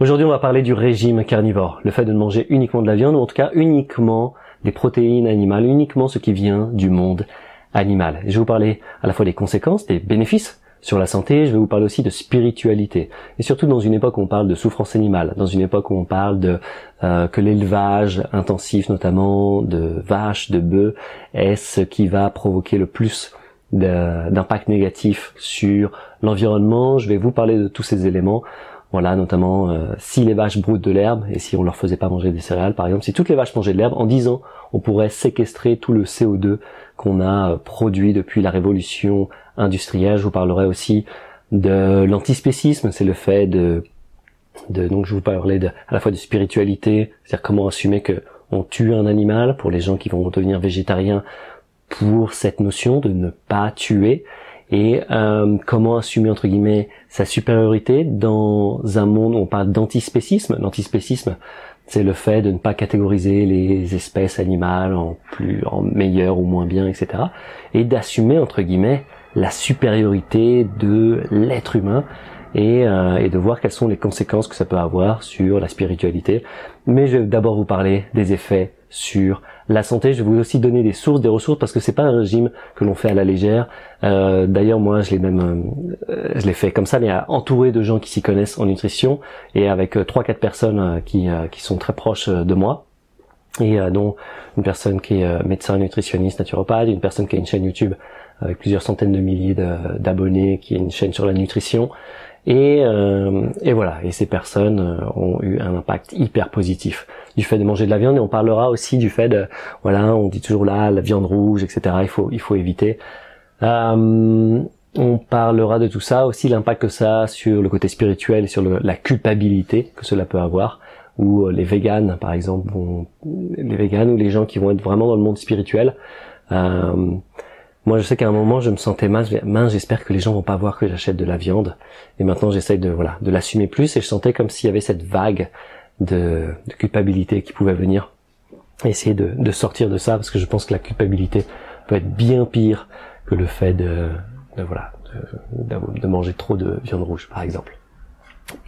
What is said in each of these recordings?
Aujourd'hui, on va parler du régime carnivore, le fait de ne manger uniquement de la viande, ou en tout cas uniquement des protéines animales, uniquement ce qui vient du monde animal. je vais vous parler à la fois des conséquences, des bénéfices sur la santé, je vais vous parler aussi de spiritualité. Et surtout dans une époque où on parle de souffrance animale, dans une époque où on parle de euh, que l'élevage intensif notamment de vaches, de bœufs, est ce qui va provoquer le plus d'impact négatif sur l'environnement. Je vais vous parler de tous ces éléments voilà, notamment euh, si les vaches broutent de l'herbe et si on leur faisait pas manger des céréales, par exemple, si toutes les vaches mangeaient de l'herbe, en 10 ans, on pourrait séquestrer tout le CO2 qu'on a euh, produit depuis la révolution industrielle. Je vous parlerai aussi de l'antispécisme, c'est le fait de, de, donc je vous parlerai de, à la fois de spiritualité, c'est-à-dire comment assumer que on tue un animal pour les gens qui vont devenir végétariens pour cette notion de ne pas tuer et euh, comment assumer entre guillemets sa supériorité dans un monde où on parle d'antispécisme. L'antispécisme, c'est le fait de ne pas catégoriser les espèces animales en plus, en meilleur ou moins bien, etc. Et d'assumer entre guillemets la supériorité de l'être humain et, euh, et, de voir quelles sont les conséquences que ça peut avoir sur la spiritualité. Mais je vais d'abord vous parler des effets sur la santé. Je vais vous aussi donner des sources, des ressources, parce que c'est pas un régime que l'on fait à la légère. Euh, D'ailleurs, moi, je l'ai même, euh, je l'ai fait comme ça, mais entouré de gens qui s'y connaissent en nutrition et avec euh, trois, quatre personnes euh, qui qui sont très proches de moi et dont une personne qui est médecin nutritionniste naturopathe, une personne qui a une chaîne YouTube avec plusieurs centaines de milliers d'abonnés, qui est une chaîne sur la nutrition. Et, euh, et, voilà, et ces personnes ont eu un impact hyper positif. Du fait de manger de la viande et on parlera aussi du fait de voilà on dit toujours là la viande rouge etc il faut il faut éviter. Euh, on parlera de tout ça aussi l'impact que ça a sur le côté spirituel et sur la culpabilité que cela peut avoir ou euh, les véganes par exemple les véganes ou les gens qui vont être vraiment dans le monde spirituel euh, moi, je sais qu'à un moment, je me sentais mal. Mince, j'espère que les gens vont pas voir que j'achète de la viande. Et maintenant, j'essaye de voilà, de l'assumer plus. Et je sentais comme s'il y avait cette vague de, culpabilité qui pouvait venir. Essayer de, sortir de ça parce que je pense que la culpabilité peut être bien pire que le fait de, voilà de, manger trop de viande rouge par exemple.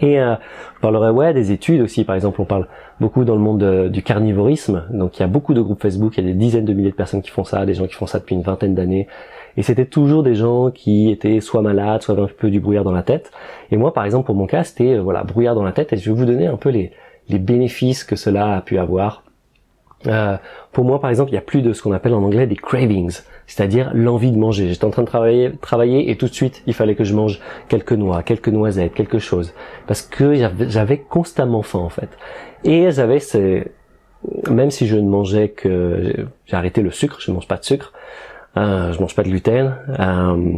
Et euh, je parlerai ouais des études aussi. Par exemple, on parle beaucoup dans le monde du carnivorisme. Donc il y a beaucoup de groupes Facebook, il y a des dizaines de milliers de personnes qui font ça, des gens qui font ça depuis une vingtaine d'années. Et c'était toujours des gens qui étaient soit malades, soit un peu du brouillard dans la tête. Et moi, par exemple, pour mon cas, c'était euh, voilà brouillard dans la tête. Et je vais vous donner un peu les bénéfices que cela a pu avoir. Euh, pour moi, par exemple, il y a plus de ce qu'on appelle en anglais des cravings, c'est-à-dire l'envie de manger. J'étais en train de travailler, travailler et tout de suite, il fallait que je mange quelques noix, quelques noisettes, quelque chose, parce que j'avais constamment faim en fait. Et j'avais ces, même si je ne mangeais que, j'ai arrêté le sucre, je ne mange pas de sucre, euh, je mange pas de gluten. Euh,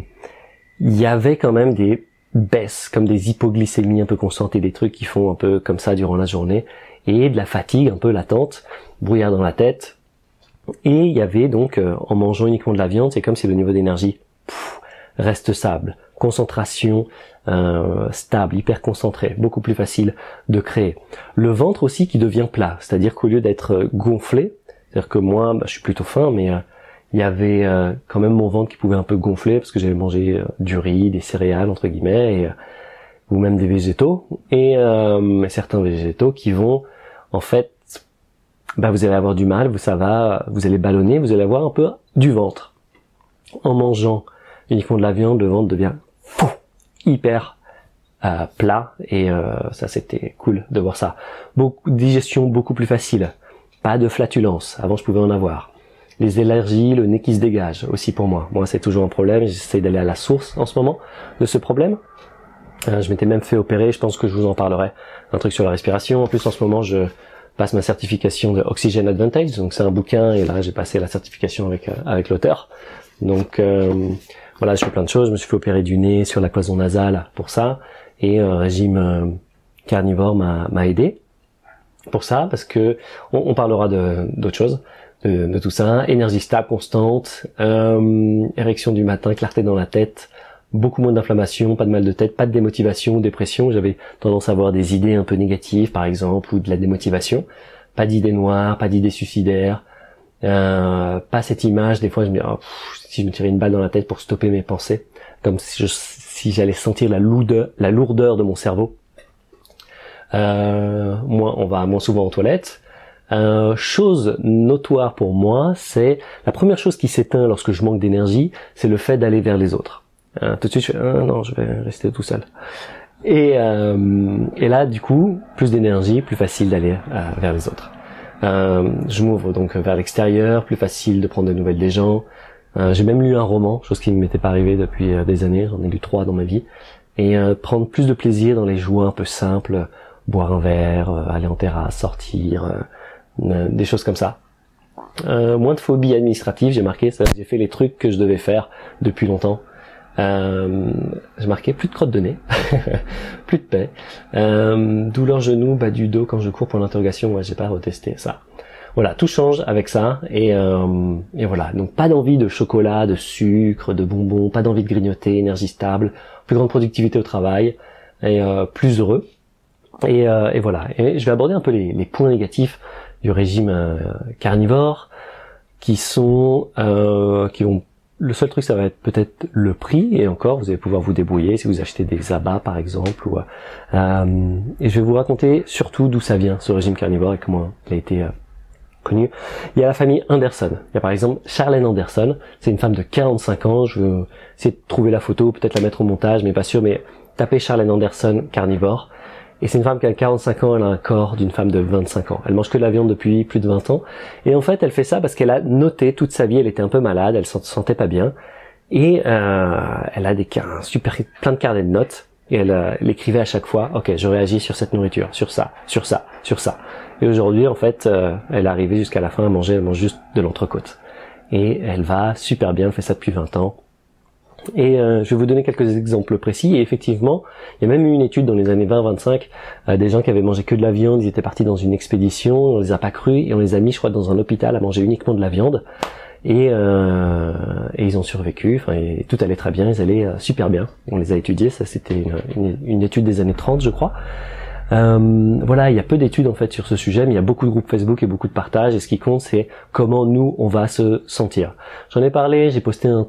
il y avait quand même des baisse, comme des hypoglycémies un peu constantes et des trucs qui font un peu comme ça durant la journée, et de la fatigue un peu latente, brouillard dans la tête. Et il y avait donc, euh, en mangeant uniquement de la viande, c'est comme si le niveau d'énergie reste stable, concentration euh, stable, hyper concentré, beaucoup plus facile de créer. Le ventre aussi qui devient plat, c'est-à-dire qu'au lieu d'être gonflé, c'est-à-dire que moi, bah, je suis plutôt fin, mais euh, il y avait euh, quand même mon ventre qui pouvait un peu gonfler parce que j'avais mangé euh, du riz, des céréales entre guillemets, et, euh, ou même des végétaux, et certains végétaux qui vont en fait, bah vous allez avoir du mal, vous ça va, vous allez ballonner, vous allez avoir un peu du ventre. En mangeant uniquement de la viande, le ventre devient fou, hyper plat et ça c'était cool de voir ça. Digestion beaucoup plus facile, pas de flatulence. Avant je pouvais en avoir les allergies, le nez qui se dégage aussi pour moi. Moi, c'est toujours un problème. J'essaie d'aller à la source en ce moment de ce problème. Euh, je m'étais même fait opérer. Je pense que je vous en parlerai. Un truc sur la respiration. En plus, en ce moment, je passe ma certification de Oxygen Advantage. Donc, c'est un bouquin et là, j'ai passé la certification avec euh, avec l'auteur. Donc, euh, voilà, je fais plein de choses. Je me suis fait opérer du nez sur la cloison nasale pour ça et un régime carnivore m'a aidé pour ça parce que on, on parlera d'autres choses de, tout ça. Énergie stable, constante, euh, érection du matin, clarté dans la tête, beaucoup moins d'inflammation, pas de mal de tête, pas de démotivation, dépression. J'avais tendance à avoir des idées un peu négatives, par exemple, ou de la démotivation. Pas d'idées noires, pas d'idées suicidaires, euh, pas cette image. Des fois, je me dis, oh, si je me tirais une balle dans la tête pour stopper mes pensées, comme si, j'allais sentir la lourdeur, la lourdeur de mon cerveau. Euh, moins, on va moins souvent aux toilettes. Euh, chose notoire pour moi, c'est la première chose qui s'éteint lorsque je manque d'énergie, c'est le fait d'aller vers les autres. Euh, tout de suite, je fais ah, non, je vais rester tout seul. Et, euh, et là, du coup, plus d'énergie, plus facile d'aller euh, vers les autres. Euh, je m'ouvre donc vers l'extérieur, plus facile de prendre des nouvelles des gens. J'ai même lu un roman, chose qui ne m'était pas arrivée depuis des années. J'en ai lu trois dans ma vie. Et prendre plus de plaisir dans les joies un peu simples, boire un verre, aller en terrasse, sortir, des choses comme ça. Euh, moins de phobie administrative, j'ai marqué j'ai fait les trucs que je devais faire depuis longtemps. Euh, j'ai marqué plus de crotte de nez, plus de paix, euh, douleur genou, bas du dos quand je cours pour l'interrogation, ouais, j'ai pas retesté ça. Voilà, tout change avec ça et, euh, et voilà. Donc pas d'envie de chocolat, de sucre, de bonbons, pas d'envie de grignoter, énergie stable, plus grande productivité au travail et euh, plus heureux. Et, euh, et, voilà. Et je vais aborder un peu les, les points négatifs du régime euh, carnivore, qui sont qui vont le seul truc, ça va être peut-être le prix, et encore, vous allez pouvoir vous débrouiller si vous achetez des abats, par exemple. Euh, et je vais vous raconter surtout d'où ça vient, ce régime carnivore, et comment il a été euh, connu. Il y a la famille Anderson. Il y a par exemple Charlène Anderson. C'est une femme de 45 ans. Je vais essayer de trouver la photo, peut-être la mettre au montage, mais pas sûr. Mais tapez Charlène Anderson carnivore. Et c'est une femme qui a 45 ans, elle a un corps d'une femme de 25 ans. Elle mange que de la viande depuis plus de 20 ans. Et en fait, elle fait ça parce qu'elle a noté toute sa vie, elle était un peu malade, elle se sentait pas bien. Et euh, elle a des un super plein de carnets de notes. Et elle, euh, écrivait à chaque fois, ok, je réagis sur cette nourriture, sur ça, sur ça, sur ça. Et aujourd'hui, en fait, euh, elle est arrivée jusqu'à la fin à manger, elle mange juste de l'entrecôte. Et elle va super bien, elle fait ça depuis 20 ans. Et euh, je vais vous donner quelques exemples précis. Et effectivement, il y a même eu une étude dans les années 20-25, euh, des gens qui avaient mangé que de la viande, ils étaient partis dans une expédition, on les a pas crus et on les a mis, je crois, dans un hôpital à manger uniquement de la viande. Et, euh, et ils ont survécu. Enfin, tout allait très bien, ils allaient super bien. On les a étudiés. Ça, c'était une, étude des années 30, je crois. Euh, voilà, il y a peu d'études en fait sur ce sujet, mais il y a beaucoup de groupes Facebook et beaucoup de partages. Et ce qui compte, c'est comment nous on va se sentir. J'en ai parlé, j'ai posté un,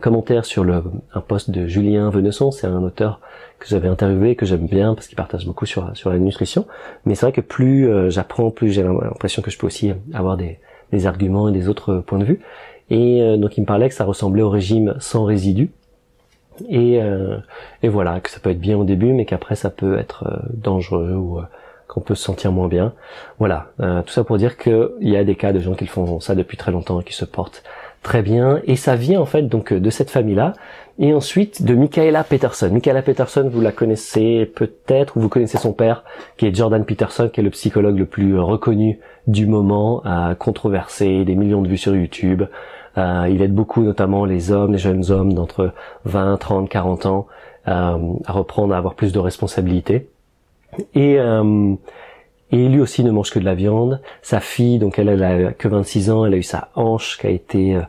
commentaire sur le un post de Julien Venesson, c'est un auteur que j'avais interviewé que j'aime bien parce qu'il partage beaucoup sur sur la nutrition. Mais c'est vrai que plus euh, j'apprends, plus j'ai l'impression que je peux aussi avoir des, des arguments et des autres points de vue. Et euh, donc il me parlait que ça ressemblait au régime sans résidus et, euh, et voilà, que ça peut être bien au début, mais qu'après ça peut être euh, dangereux ou euh, qu'on peut se sentir moins bien. Voilà, tout ça pour dire qu'il y a des cas de gens qui font ça depuis très longtemps et qui se portent très bien. Et ça vient en fait donc de cette famille-là. Et ensuite de Michaela Peterson. Michaela Peterson, vous la connaissez peut-être, ou vous connaissez son père, qui est Jordan Peterson, qui est le psychologue le plus reconnu du moment, controversé, des millions de vues sur YouTube, euh, il aide beaucoup notamment les hommes, les jeunes hommes d'entre 20, 30, 40 ans euh, à reprendre, à avoir plus de responsabilités. Et, euh, et lui aussi ne mange que de la viande. Sa fille, donc elle, elle a que 26 ans, elle a eu sa hanche qui a été...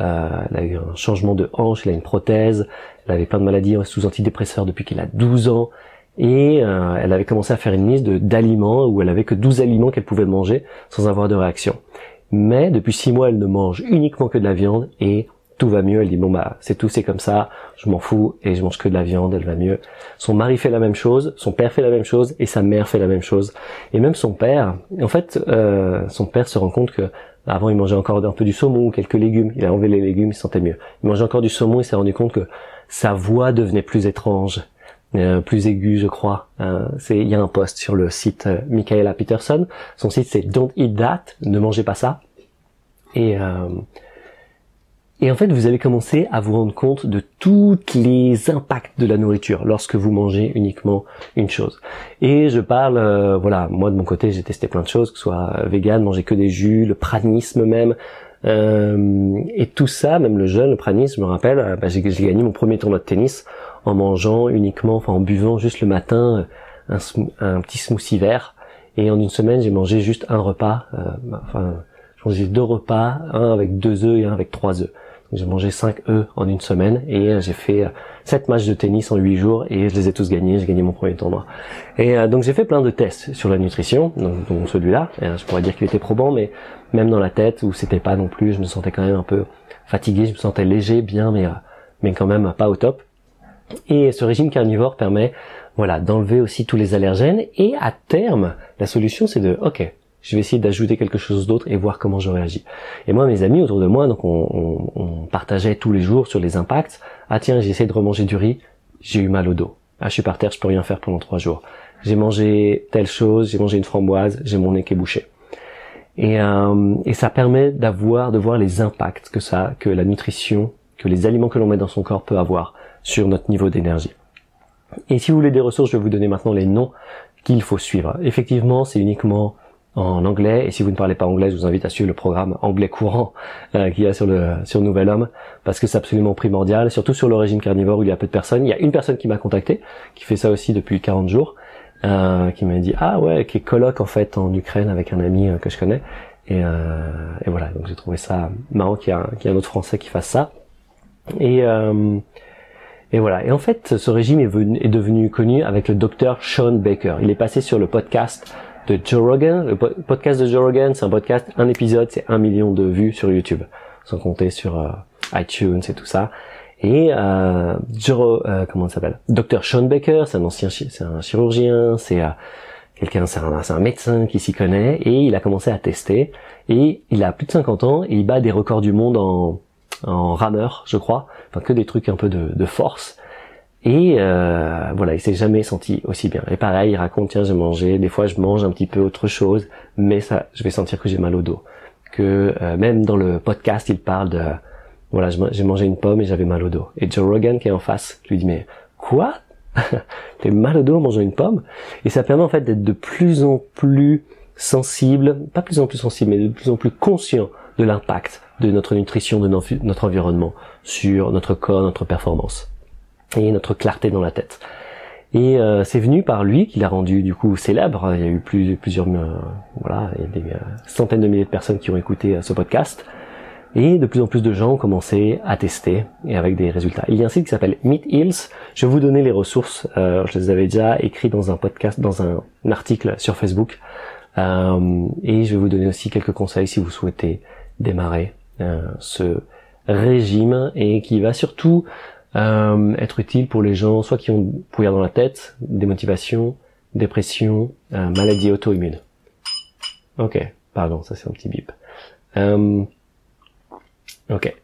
Euh, elle a eu un changement de hanche, elle a une prothèse, elle avait plein de maladies sous antidépresseurs depuis qu'elle a 12 ans. Et euh, elle avait commencé à faire une liste d'aliments où elle avait que 12 aliments qu'elle pouvait manger sans avoir de réaction. Mais depuis six mois, elle ne mange uniquement que de la viande et tout va mieux. Elle dit bon bah c'est tout, c'est comme ça, je m'en fous et je mange que de la viande, elle va mieux. Son mari fait la même chose, son père fait la même chose et sa mère fait la même chose. Et même son père, en fait, euh, son père se rend compte que avant il mangeait encore un peu du saumon ou quelques légumes. Il a enlevé les légumes, il se sentait mieux. Il mangeait encore du saumon, il s'est rendu compte que sa voix devenait plus étrange. Euh, plus aigu, je crois. Euh, c'est il y a un post sur le site euh, Michaela Peterson. Son site c'est Don't Eat That, ne mangez pas ça. Et euh, et en fait, vous allez commencer à vous rendre compte de tous les impacts de la nourriture lorsque vous mangez uniquement une chose. Et je parle, voilà, moi de mon côté, j'ai testé plein de choses, que ce soit vegan, manger que des jus, le pranisme même, euh, et tout ça, même le jeûne, le pranisme, je me rappelle, bah, j'ai gagné mon premier tournoi de tennis en mangeant uniquement, enfin en buvant juste le matin un, un petit smoothie vert. Et en une semaine, j'ai mangé juste un repas. Euh, enfin, j'ai mangé deux repas, un avec deux œufs et un avec trois œufs. J'ai mangé cinq œufs en une semaine et euh, j'ai fait euh, sept matchs de tennis en huit jours et je les ai tous gagnés. J'ai gagné mon premier tournoi. Et donc j'ai fait plein de tests sur la nutrition, donc celui-là. je pourrais dire qu'il était probant, mais même dans la tête où c'était pas non plus, je me sentais quand même un peu fatigué, je me sentais léger, bien, mais mais quand même pas au top. Et ce régime carnivore permet voilà, d'enlever aussi tous les allergènes. Et à terme, la solution c'est de, ok, je vais essayer d'ajouter quelque chose d'autre et voir comment je réagis. Et moi, mes amis autour de moi, donc on, on, partageait tous les jours sur les impacts. Ah tiens, j'ai essayé de remanger du riz, j'ai eu mal au dos. Ah, je suis par terre, je peux rien faire pendant trois jours. J'ai mangé telle chose, j'ai mangé une framboise, j'ai mon nez qui est bouché. Et, euh, et ça permet d'avoir, de voir les impacts que ça, que la nutrition, que les aliments que l'on met dans son corps peut avoir sur notre niveau d'énergie. Et si vous voulez des ressources, je vais vous donner maintenant les noms qu'il faut suivre. Effectivement, c'est uniquement en anglais. Et si vous ne parlez pas anglais, je vous invite à suivre le programme anglais courant euh, qu'il y a sur le sur Nouvel Homme, parce que c'est absolument primordial, surtout sur le régime carnivore où il y a peu de personnes. Il y a une personne qui m'a contacté, qui fait ça aussi depuis 40 jours, euh, qui m'a dit ah ouais, qui est coloc en fait en Ukraine avec un ami euh, que je connais. Et, euh, et voilà, donc j'ai trouvé ça marrant qu'il y, a, qu'il y a un autre Français qui fasse ça. Et euh, et voilà. Et en fait, ce régime est, venu, est devenu connu avec le docteur Sean Baker. Il est passé sur le podcast de Joe Rogan. Le podcast de Joe Rogan, c'est un podcast, un épisode, c'est un million de vues sur YouTube, sans compter sur euh, iTunes et tout ça. Et euh, Joe, euh, comment ça s'appelle? Dr Sean Baker, c'est un ancien, c'est un chirurgien, c'est euh, quelqu'un, c'est un, un, médecin qui s'y connaît, et il a commencé à tester. Et il a plus de 50 ans, et il bat des records du monde en, en rameur, je crois, enfin que des trucs un peu de, de force. Et euh, voilà, il s'est jamais senti aussi bien. Et pareil, il raconte tiens j'ai mangé, des fois je mange un petit peu autre chose, mais ça, je vais sentir que j'ai mal au dos. Que euh, même dans le podcast, il parle de voilà, j'ai mangé une pomme et j'avais mal au dos. Et Joe Rogan qui est en face lui dit mais quoi? T'es mal au dos en mangeant une pomme? Et ça permet en fait d'être de plus en plus sensible, pas plus en plus sensible, mais de plus en plus conscient de l'impact de notre nutrition, de notre environnement sur notre corps, notre performance et notre clarté dans la tête. Et euh, c'est venu par lui qu'il a rendu du coup célèbre. Il y a eu plus, plusieurs, euh, voilà, il y a des euh, centaines de milliers de personnes qui ont écouté ce podcast. Et de plus en plus de gens ont commencé à tester et avec des résultats. Il y a un site qui s'appelle Meet Hills. Je vais vous donner les ressources. je les avais déjà écrits dans un podcast, dans un, article sur Facebook. et je vais vous donner aussi quelques conseils si vous souhaitez démarrer ce régime et qui va surtout euh, être utile pour les gens soit qui ont pouvoir dans la tête, démotivation, dépression, euh, maladie auto-immune. Ok, pardon, ça c'est un petit bip. Euh, ok.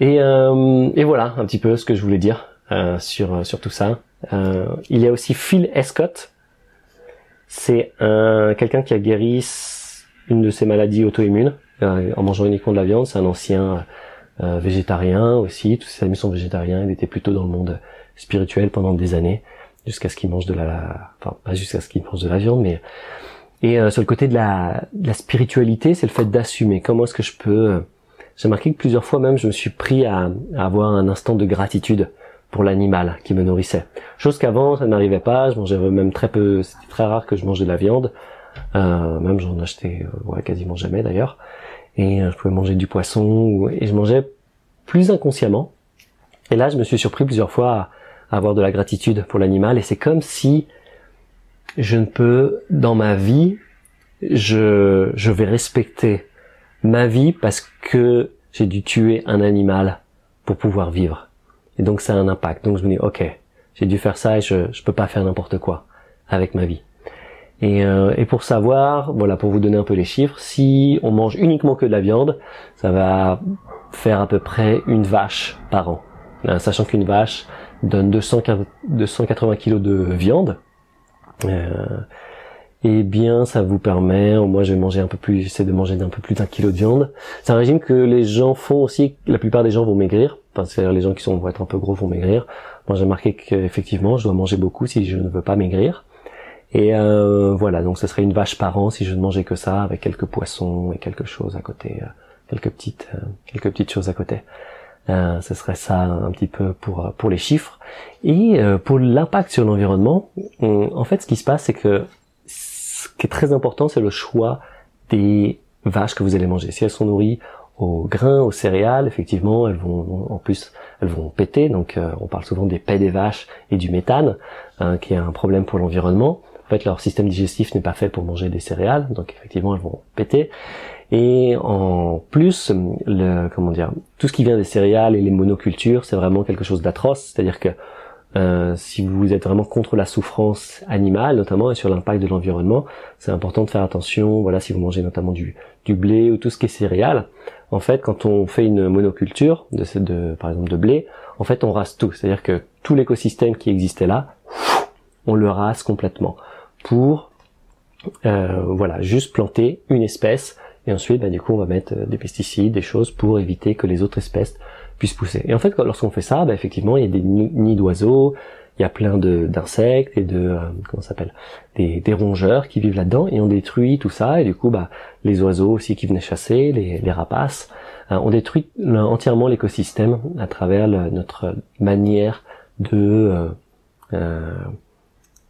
Et, euh, et voilà un petit peu ce que je voulais dire euh, sur sur tout ça. il y a aussi Phil Escott. C'est un quelqu'un qui a guéri une de ses maladies auto-immunes en mangeant uniquement de la viande. C'est un ancien euh, végétarien aussi, tous ses amis sont végétariens, il était plutôt dans le monde spirituel pendant des années, jusqu'à ce qu'il mange de la... Enfin, pas jusqu'à ce qu'il mange de la viande, mais... Et euh, sur le côté de la, de la spiritualité, c'est le fait d'assumer. Comment est-ce que je peux... Euh, j'ai remarqué que plusieurs fois même, je me suis pris à, avoir un instant de gratitude pour l'animal qui me nourrissait. Chose qu'avant, ça n'arrivait pas, je mangeais même très peu, c'était très rare que je mangeais de la viande. Euh, même j'en achetais ouais, quasiment jamais d'ailleurs et euh, je pouvais manger du poisson et je mangeais plus inconsciemment. Et là, je me suis surpris plusieurs fois à avoir de la gratitude pour l'animal et c'est comme si je ne peux, dans ma vie, je, je vais respecter ma vie parce que j'ai dû tuer un animal pour pouvoir vivre. Et donc ça a un impact. Donc je me dis, ok, j'ai dû faire ça et je, je peux pas faire n'importe quoi avec ma vie. Et, euh, et, pour savoir, voilà, pour vous donner un peu les chiffres, si on mange uniquement que de la viande, ça va faire à peu près une vache par an. Euh, sachant qu'une vache donne 200, 280 kg de viande. Euh, et bien, ça vous permet, moi je vais manger un peu plus, j'essaie de manger d'un peu plus d'un kilo de viande. C'est un régime que les gens font aussi, la plupart des gens vont maigrir, enfin, c'est-à-dire les gens qui sont, vont être un peu gros vont maigrir. Moi j'ai remarqué qu'effectivement, je dois manger beaucoup si je ne veux pas maigrir. Et euh, voilà, donc ce serait une vache par an si je ne mangeais que ça, avec quelques poissons et quelque chose à côté, euh, quelques petites, euh, quelques petites choses à côté. Euh, ce serait ça un petit peu pour pour les chiffres. Et pour l'impact sur l'environnement, en fait, ce qui se passe, c'est que ce qui est très important, c'est le choix des vaches que vous allez manger. Si elles sont nourries aux grains, aux céréales, effectivement, elles vont en plus elles vont péter. Donc, on parle souvent des pets des vaches et du méthane, hein, qui est un problème pour l'environnement. En fait, leur système digestif n'est pas fait pour manger des céréales, donc effectivement, elles vont péter. Et en plus, le, comment dire, tout ce qui vient des céréales et les monocultures, c'est vraiment quelque chose d'atroce. C'est-à-dire que euh, si vous êtes vraiment contre la souffrance animale, notamment et sur l'impact de l'environnement, c'est important de faire attention. Voilà, si vous mangez notamment du, du blé ou tout ce qui est céréales, en fait, quand on fait une monoculture de, de par exemple de blé, en fait, on rase tout. C'est-à-dire que tout l'écosystème qui existait là, on le rase complètement pour, euh, voilà, juste planter une espèce. Et ensuite, bah, du coup, on va mettre des pesticides, des choses pour éviter que les autres espèces puissent pousser. Et en fait, lorsqu'on fait ça, bah, effectivement, il y a des nids d'oiseaux, il y a plein d'insectes et de euh, comment s'appelle des, des, rongeurs qui vivent là-dedans et on détruit tout ça et du coup bah les oiseaux aussi qui venaient chasser les, les rapaces euh, on détruit entièrement l'écosystème à travers notre manière de euh, euh,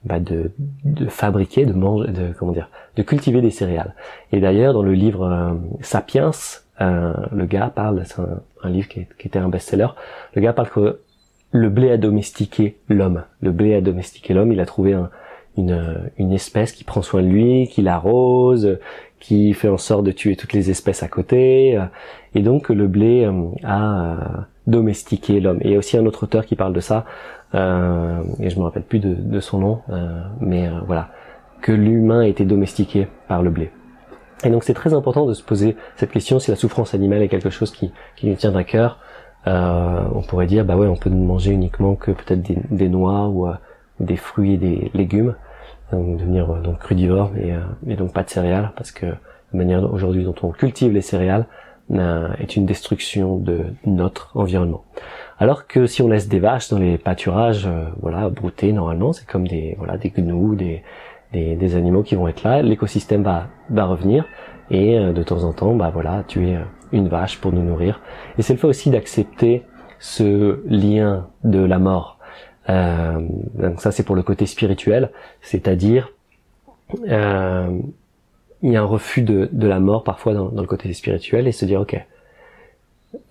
bah de, de, fabriquer, de manger, de comment dire, de cultiver des céréales. Et d'ailleurs, dans le livre Sapiens, le gars parle, c'est un, livre qui, qui, était un best-seller. Le gars parle que le blé a domestiqué l'homme. Le blé a domestiqué l'homme. Il a trouvé une, une espèce qui prend soin de lui, qui l'arrose, qui fait en sorte de tuer toutes les espèces à côté. Et donc le blé euh, a domestiqué l'homme. Et il y a aussi un autre auteur qui parle de ça, euh, et je me rappelle plus de, de son nom, euh, mais euh, voilà, que l'humain été domestiqué par le blé. Et donc c'est très important de se poser cette question si la souffrance animale est quelque chose qui, qui nous tient à cœur. Euh, on pourrait dire bah ouais on peut manger uniquement que peut-être des, des, noix ou euh, des fruits et des légumes donc devenir euh, donc crudivore et, et, donc pas de céréales parce que la manière aujourd'hui dont on cultive les céréales est une destruction de notre environnement. Alors que si on laisse des vaches dans les pâturages, voilà, brouter normalement, c'est comme des voilà des gnous, des, des, des animaux qui vont être là, l'écosystème va va revenir et de temps en temps, bah voilà, tuer une vache pour nous nourrir. Et c'est le fait aussi d'accepter ce lien de la mort. Euh, donc ça c'est pour le côté spirituel, c'est-à-dire euh, il y a un refus de, de la mort parfois dans, dans, le côté spirituel et se dire ok,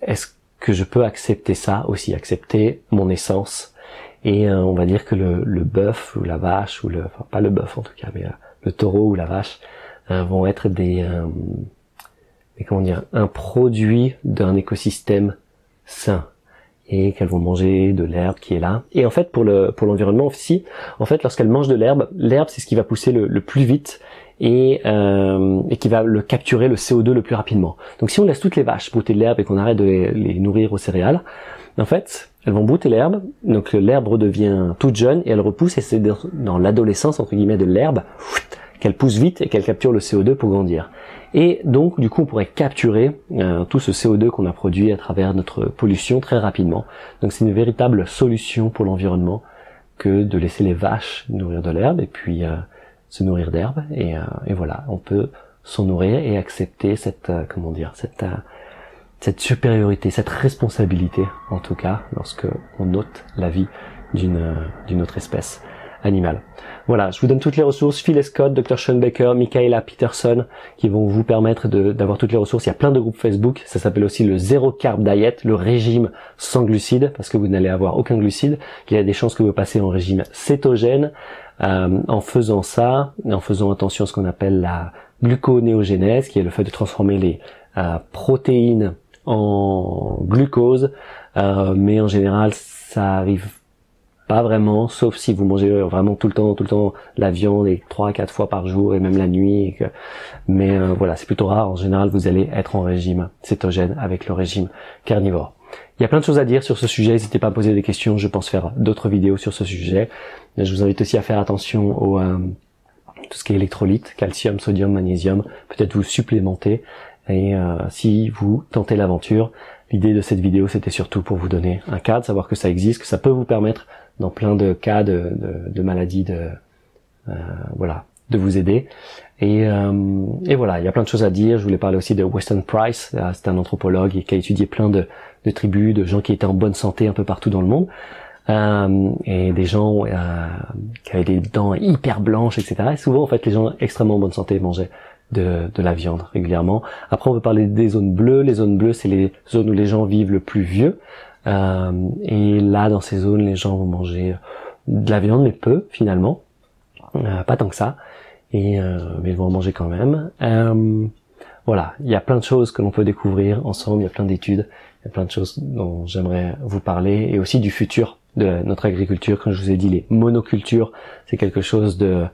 est-ce que je peux accepter ça aussi, accepter mon essence et euh, on va dire que le, le bœuf ou la vache ou le, enfin pas le bœuf en tout cas, mais euh, le taureau ou la vache euh, vont être des comment dire, un produit d'un écosystème sain et qu'elles vont manger de l'herbe qui est là. Et en fait, pour le pour l'environnement aussi, en fait, lorsqu'elles mangent de l'herbe, l'herbe c'est ce qui va pousser le, plus vite et, euh, et qui va le capturer le CO2 le plus rapidement. Donc si on laisse toutes les vaches brouter de l'herbe et qu'on arrête de les, nourrir aux céréales, en fait, elles vont brouter l'herbe, donc l'herbe redevient toute jeune et elle repousse et c'est dans l'adolescence entre guillemets de l'herbe qu'elle pousse vite et qu'elle capture le CO2 pour grandir. Et donc, du coup, on pourrait capturer euh, tout ce CO2 qu'on a produit à travers notre pollution très rapidement. Donc, c'est une véritable solution pour l'environnement que de laisser les vaches nourrir de l'herbe et puis euh, se nourrir d'herbe. Et, euh, et, voilà, on peut s'en nourrir et accepter cette, comment dire, cette, cette supériorité, cette responsabilité, en tout cas, lorsque on ôte la vie d'une d'une autre espèce animal. Voilà, je vous donne toutes les ressources, Phil Scott, Dr. Sean Baker, Michaela Peterson, qui vont vous permettre d'avoir toutes les ressources. Il y a plein de groupes Facebook, ça s'appelle aussi le Zero Carb Diet, le régime sans glucides, parce que vous n'allez avoir aucun glucide, qu'il y a des chances que vous passez en régime cétogène. Euh, en faisant ça, en faisant attention à ce qu'on appelle la gluconéogénèse, qui est le fait de transformer les euh, protéines en glucose, euh, mais en général ça arrive pas vraiment, sauf si vous mangez vraiment tout le temps, tout le temps la viande et trois quatre fois par jour et même la nuit. Mais voilà, c'est plutôt rare. En général, vous allez être en régime cétogène avec le régime carnivore. Il y a plein de choses à dire sur ce sujet. N'hésitez pas à poser des questions. Je pense faire d'autres vidéos sur ce sujet. Je vous invite aussi à faire attention au euh, tout ce qui est électrolyte, calcium, sodium, magnésium. Peut-être vous supplémenter. Et euh, si vous tentez l'aventure, l'idée de cette vidéo, c'était surtout pour vous donner un cadre, savoir que ça existe, que ça peut vous permettre dans plein de cas de, de, de maladies de euh, voilà de vous aider. Et, euh, et voilà il y a plein de choses à dire. Je voulais parler aussi de Weston Price. Euh, c'est un anthropologue qui a étudié plein de, de, tribus de gens qui étaient en bonne santé un peu partout dans le monde. Euh, et des gens euh, qui avaient des dents hyper blanches etc et souvent en fait les gens extrêmement en bonne santé mangeaient de, de la viande régulièrement. Après on peut parler des zones bleues. Les zones bleues c'est les zones où les gens vivent le plus vieux. Euh, et là, dans ces zones, les gens vont manger de la viande, mais peu finalement, euh, pas tant que ça. Et euh, mais ils vont manger quand même. voilà, il y a plein de choses que l'on peut découvrir ensemble. Il y a plein d'études, il y a plein de choses dont j'aimerais vous parler, et aussi du futur de notre agriculture. Quand je vous ai dit les monocultures, c'est quelque chose de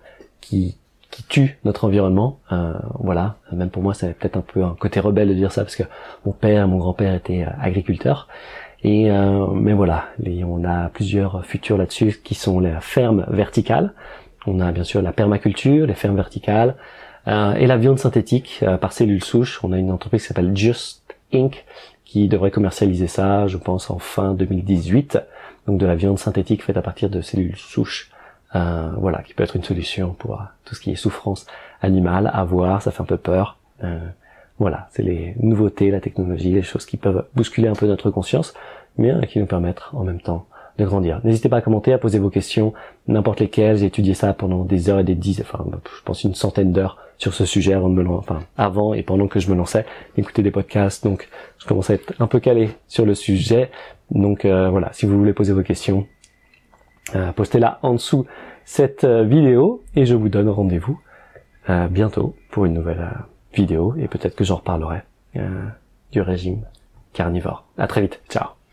qui qui tue notre environnement. Euh, voilà, même pour moi, c'est peut-être un peu un côté rebelle de dire ça parce que mon père, mon grand-père étaient euh, agriculteurs. Et euh, mais voilà, on a plusieurs futurs là-dessus qui sont les fermes verticales. On a bien sûr la permaculture, les fermes verticales et la viande synthétique par cellules souches. On a une entreprise qui s'appelle Just Inc qui devrait commercialiser ça, je pense, en fin 2018. Donc de la viande synthétique faite à partir de cellules souches euh, voilà, qui peut être une solution pour tout ce qui est souffrance animale à voir, ça fait un peu peur. Euh, voilà, c'est les nouveautés, la technologie, les choses qui peuvent bousculer un peu notre conscience, mais euh, qui nous permettent en même temps de grandir. N'hésitez pas à commenter, à poser vos questions, n'importe lesquelles. J'ai étudié ça pendant des heures et des dizaines, enfin, je pense une centaine d'heures sur ce sujet avant de me lancer, enfin, avant et pendant que je me lançais, écouter des podcasts. Donc, je commençais à être un peu calé sur le sujet. Donc, voilà, si vous voulez poser vos questions, euh, postez-la en dessous cette euh, vidéo et je vous donne rendez-vous euh, bientôt pour une nouvelle vidéo et peut-être que j'en reparlerai du régime carnivore. À très vite, ciao